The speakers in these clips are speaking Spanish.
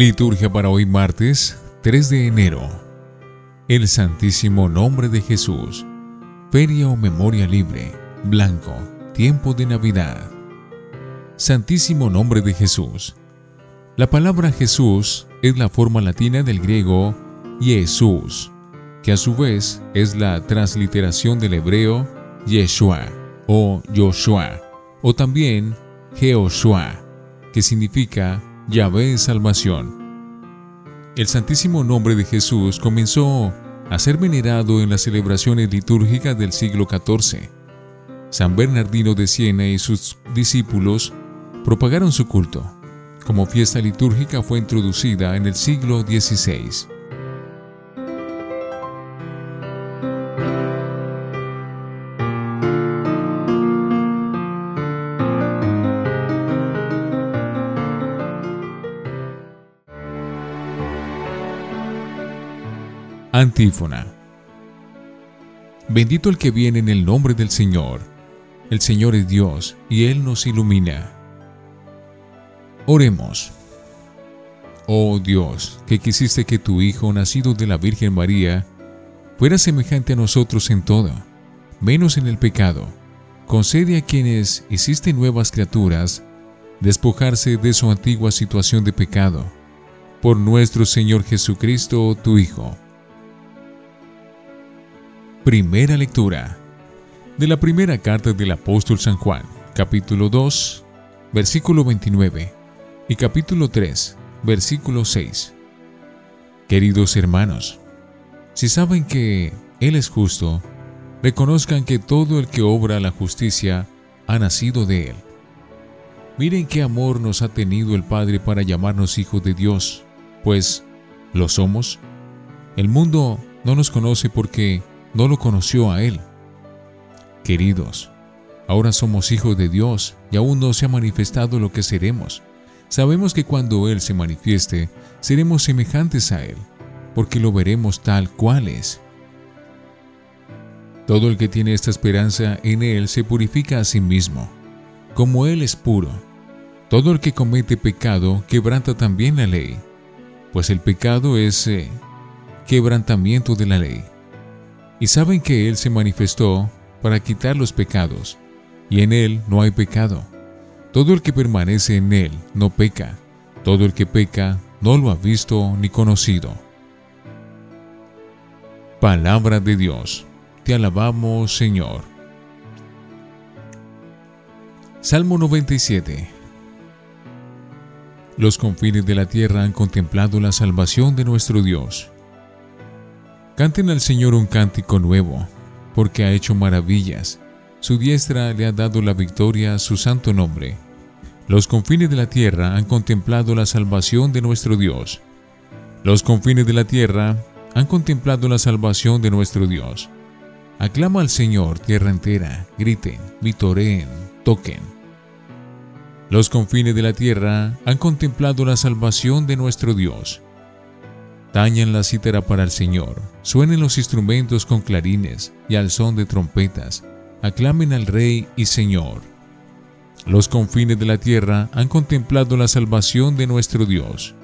Liturgia para hoy martes 3 de enero. El Santísimo Nombre de Jesús. Feria o Memoria Libre. Blanco. Tiempo de Navidad. Santísimo Nombre de Jesús. La palabra Jesús es la forma latina del griego Jesús, que a su vez es la transliteración del hebreo Yeshua o Joshua, o también Jehoshua, que significa Yahvé salvación. El santísimo nombre de Jesús comenzó a ser venerado en las celebraciones litúrgicas del siglo XIV. San Bernardino de Siena y sus discípulos propagaron su culto. Como fiesta litúrgica fue introducida en el siglo XVI. Antífona. Bendito el que viene en el nombre del Señor. El Señor es Dios y Él nos ilumina. Oremos. Oh Dios, que quisiste que tu Hijo, nacido de la Virgen María, fuera semejante a nosotros en todo, menos en el pecado, concede a quienes hiciste nuevas criaturas despojarse de su antigua situación de pecado, por nuestro Señor Jesucristo, tu Hijo Primera lectura de la primera carta del apóstol San Juan, capítulo 2, versículo 29 y capítulo 3, versículo 6. Queridos hermanos, si saben que Él es justo, reconozcan que todo el que obra la justicia ha nacido de Él. Miren qué amor nos ha tenido el Padre para llamarnos hijos de Dios, pues lo somos. El mundo no nos conoce porque no lo conoció a Él. Queridos, ahora somos hijos de Dios y aún no se ha manifestado lo que seremos. Sabemos que cuando Él se manifieste, seremos semejantes a Él, porque lo veremos tal cual es. Todo el que tiene esta esperanza en Él se purifica a sí mismo, como Él es puro. Todo el que comete pecado quebranta también la ley, pues el pecado es eh, quebrantamiento de la ley y saben que Él se manifestó para quitar los pecados, y en Él no hay pecado. Todo el que permanece en Él no peca, todo el que peca no lo ha visto ni conocido. Palabra de Dios, te alabamos Señor. Salmo 97 Los confines de la tierra han contemplado la salvación de nuestro Dios. Canten al Señor un cántico nuevo, porque ha hecho maravillas. Su diestra le ha dado la victoria a su santo nombre. Los confines de la tierra han contemplado la salvación de nuestro Dios. Los confines de la tierra han contemplado la salvación de nuestro Dios. Aclama al Señor tierra entera, griten, vitoreen, toquen. Los confines de la tierra han contemplado la salvación de nuestro Dios. Tañan la cítara para el Señor, suenen los instrumentos con clarines y al son de trompetas, aclamen al Rey y Señor. Los confines de la tierra han contemplado la salvación de nuestro Dios.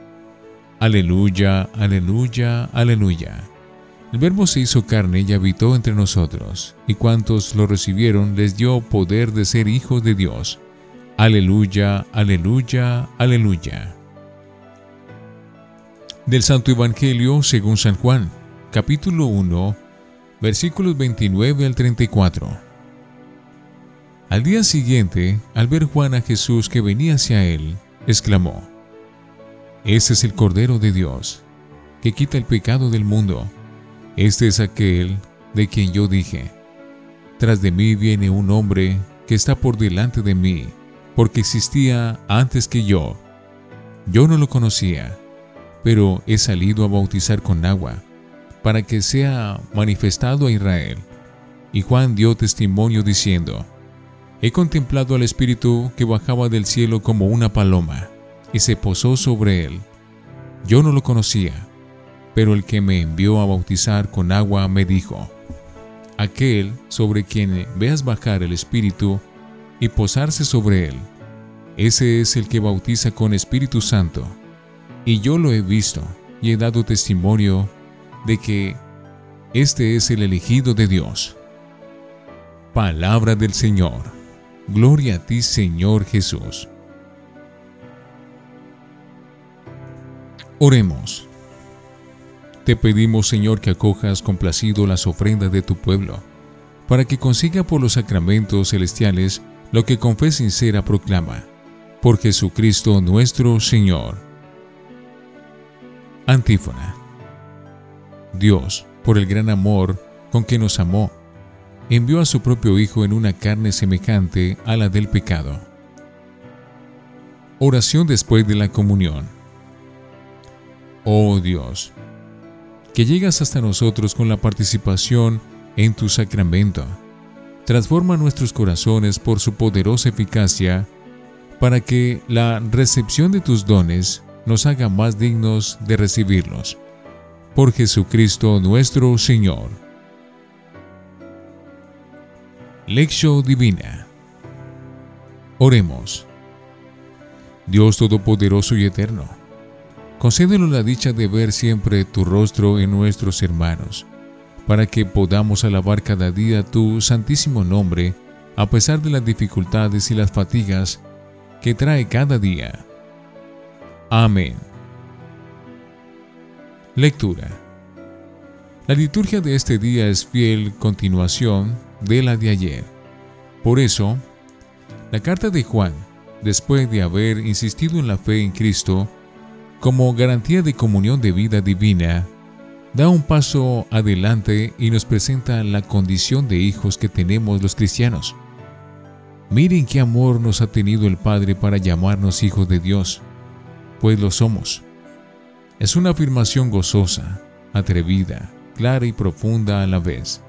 Aleluya, aleluya, aleluya. El Verbo se hizo carne y habitó entre nosotros, y cuantos lo recibieron les dio poder de ser hijos de Dios. Aleluya, aleluya, aleluya del Santo Evangelio según San Juan, capítulo 1, versículos 29 al 34. Al día siguiente, al ver Juan a Jesús que venía hacia él, exclamó, Este es el Cordero de Dios, que quita el pecado del mundo. Este es aquel de quien yo dije, Tras de mí viene un hombre que está por delante de mí, porque existía antes que yo. Yo no lo conocía pero he salido a bautizar con agua, para que sea manifestado a Israel. Y Juan dio testimonio diciendo, He contemplado al Espíritu que bajaba del cielo como una paloma, y se posó sobre él. Yo no lo conocía, pero el que me envió a bautizar con agua me dijo, Aquel sobre quien veas bajar el Espíritu y posarse sobre él, ese es el que bautiza con Espíritu Santo. Y yo lo he visto y he dado testimonio de que este es el elegido de Dios. Palabra del Señor. Gloria a ti, Señor Jesús. Oremos. Te pedimos, Señor, que acojas complacido las ofrendas de tu pueblo, para que consiga por los sacramentos celestiales lo que con fe sincera proclama. Por Jesucristo nuestro Señor. Antífona. Dios, por el gran amor con que nos amó, envió a su propio Hijo en una carne semejante a la del pecado. Oración después de la comunión. Oh Dios, que llegas hasta nosotros con la participación en tu sacramento. Transforma nuestros corazones por su poderosa eficacia para que la recepción de tus dones nos haga más dignos de recibirlos. Por Jesucristo nuestro Señor. Lección Divina. Oremos. Dios Todopoderoso y Eterno Concédenos la dicha de ver siempre tu rostro en nuestros hermanos, para que podamos alabar cada día tu santísimo nombre, a pesar de las dificultades y las fatigas que trae cada día. Amén. Lectura. La liturgia de este día es fiel continuación de la de ayer. Por eso, la carta de Juan, después de haber insistido en la fe en Cristo, como garantía de comunión de vida divina, da un paso adelante y nos presenta la condición de hijos que tenemos los cristianos. Miren qué amor nos ha tenido el Padre para llamarnos hijos de Dios, pues lo somos. Es una afirmación gozosa, atrevida, clara y profunda a la vez.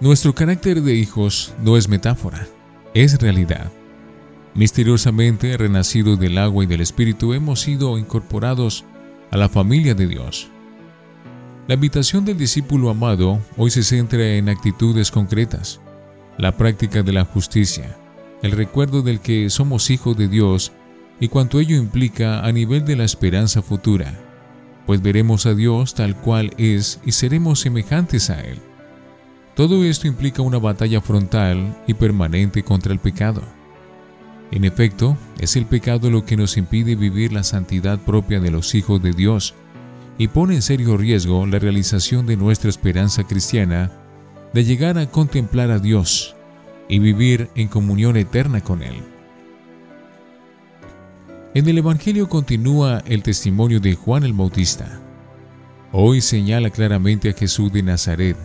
Nuestro carácter de hijos no es metáfora, es realidad. Misteriosamente, renacidos del agua y del Espíritu, hemos sido incorporados a la familia de Dios. La invitación del discípulo amado hoy se centra en actitudes concretas, la práctica de la justicia, el recuerdo del que somos hijos de Dios y cuanto ello implica a nivel de la esperanza futura, pues veremos a Dios tal cual es y seremos semejantes a Él. Todo esto implica una batalla frontal y permanente contra el pecado en efecto, es el pecado lo que nos impide vivir la santidad propia de los hijos de Dios y pone en serio riesgo la realización de nuestra esperanza cristiana de llegar a contemplar a Dios y vivir en comunión eterna con Él. En el Evangelio continúa el testimonio de Juan el Bautista. Hoy señala claramente a Jesús de Nazaret.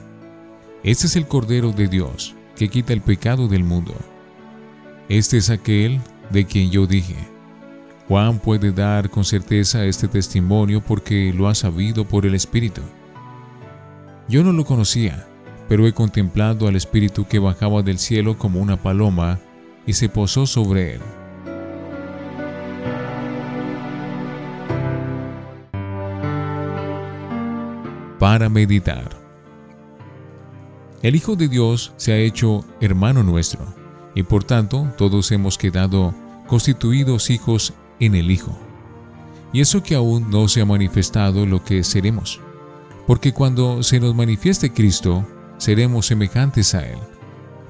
Este es el Cordero de Dios que quita el pecado del mundo. Este es aquel de quien yo dije. Juan puede dar con certeza este testimonio porque lo ha sabido por el Espíritu. Yo no lo conocía, pero he contemplado al Espíritu que bajaba del cielo como una paloma y se posó sobre él. Para meditar. El Hijo de Dios se ha hecho hermano nuestro y por tanto todos hemos quedado constituidos hijos en el Hijo. Y eso que aún no se ha manifestado lo que seremos, porque cuando se nos manifieste Cristo, seremos semejantes a Él,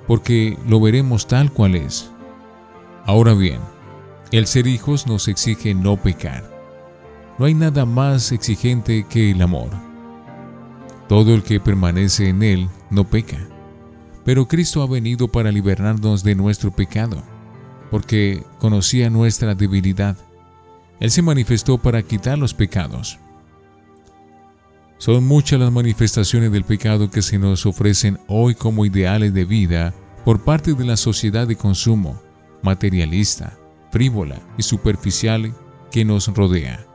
porque lo veremos tal cual es. Ahora bien, el ser hijos nos exige no pecar. No hay nada más exigente que el amor. Todo el que permanece en Él no peca. Pero Cristo ha venido para liberarnos de nuestro pecado, porque conocía nuestra debilidad. Él se manifestó para quitar los pecados. Son muchas las manifestaciones del pecado que se nos ofrecen hoy como ideales de vida por parte de la sociedad de consumo, materialista, frívola y superficial que nos rodea.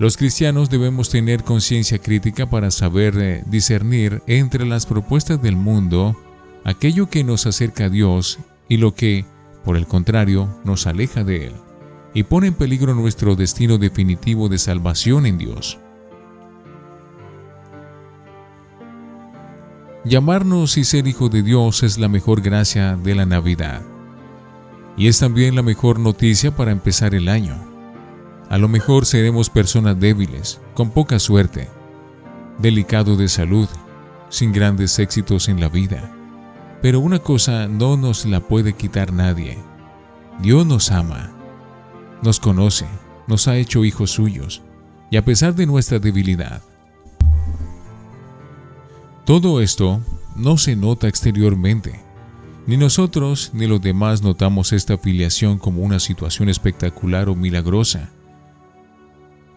Los cristianos debemos tener conciencia crítica para saber eh, discernir entre las propuestas del mundo aquello que nos acerca a Dios y lo que, por el contrario, nos aleja de Él y pone en peligro nuestro destino definitivo de salvación en Dios. Llamarnos y ser hijo de Dios es la mejor gracia de la Navidad y es también la mejor noticia para empezar el año. A lo mejor seremos personas débiles, con poca suerte, delicado de salud, sin grandes éxitos en la vida. Pero una cosa no nos la puede quitar nadie. Dios nos ama, nos conoce, nos ha hecho hijos suyos, y a pesar de nuestra debilidad, todo esto no se nota exteriormente. Ni nosotros ni los demás notamos esta afiliación como una situación espectacular o milagrosa.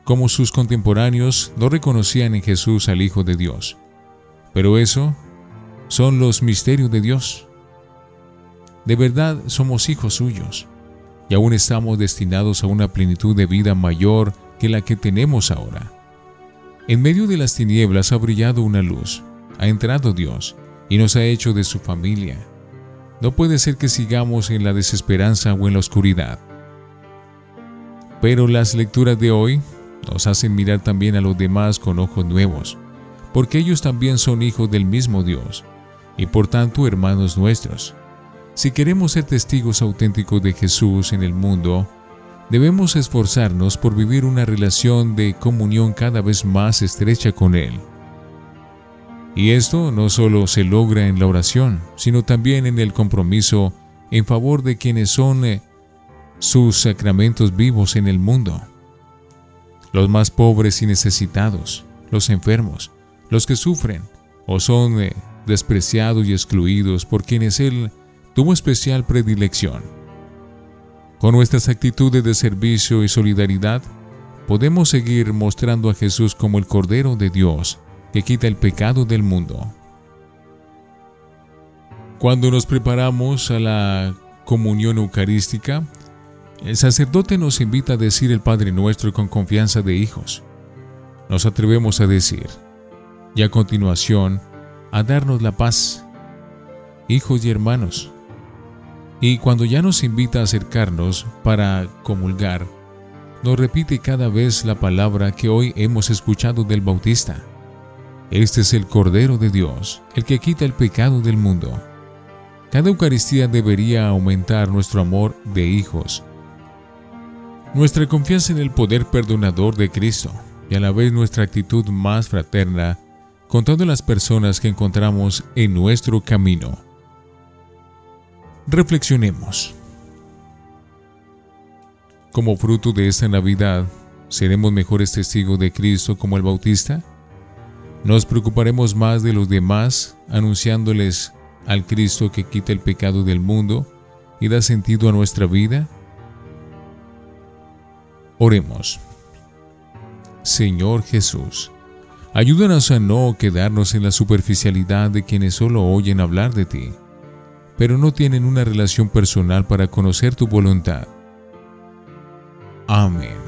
Como sus contemporáneos no reconocían en Jesús al Hijo de Dios. Pero eso son los misterios de Dios. De verdad somos hijos suyos y aún estamos destinados a una plenitud de vida mayor que la que tenemos ahora. En medio de las tinieblas ha brillado una luz ha entrado Dios y nos ha hecho de su familia. No puede ser que sigamos en la desesperanza o en la oscuridad. Pero las lecturas de hoy nos hacen mirar también a los demás con ojos nuevos, porque ellos también son hijos del mismo Dios y por tanto hermanos nuestros. Si queremos ser testigos auténticos de Jesús en el mundo, debemos esforzarnos por vivir una relación de comunión cada vez más estrecha con Él. Y esto no solo se logra en la oración, sino también en el compromiso en favor de quienes son eh, sus sacramentos vivos en el mundo. Los más pobres y necesitados, los enfermos, los que sufren o son eh, despreciados y excluidos por quienes Él tuvo especial predilección. Con nuestras actitudes de servicio y solidaridad, podemos seguir mostrando a Jesús como el Cordero de Dios, que quita el pecado del mundo. Cuando nos preparamos a la comunión eucarística, el sacerdote nos invita a decir el Padre Nuestro con confianza de hijos. Nos atrevemos a decir, y a continuación, a darnos la paz, hijos y hermanos. Y cuando ya nos invita a acercarnos para comulgar, nos repite cada vez la palabra que hoy hemos escuchado del Bautista. Este es el Cordero de Dios, el que quita el pecado del mundo. Cada Eucaristía debería aumentar nuestro amor de hijos, nuestra confianza en el poder perdonador de Cristo y a la vez nuestra actitud más fraterna con todas las personas que encontramos en nuestro camino. Reflexionemos. Como fruto de esta Navidad, ¿seremos mejores testigos de Cristo como el Bautista? Nos preocuparemos más de los demás anunciándoles al Cristo que quita el pecado del mundo y da sentido a nuestra vida. Oremos. Señor Jesús, ayúdanos a no quedarnos en la superficialidad de quienes solo oyen hablar de ti, pero no tienen una relación personal para conocer tu voluntad. Amén.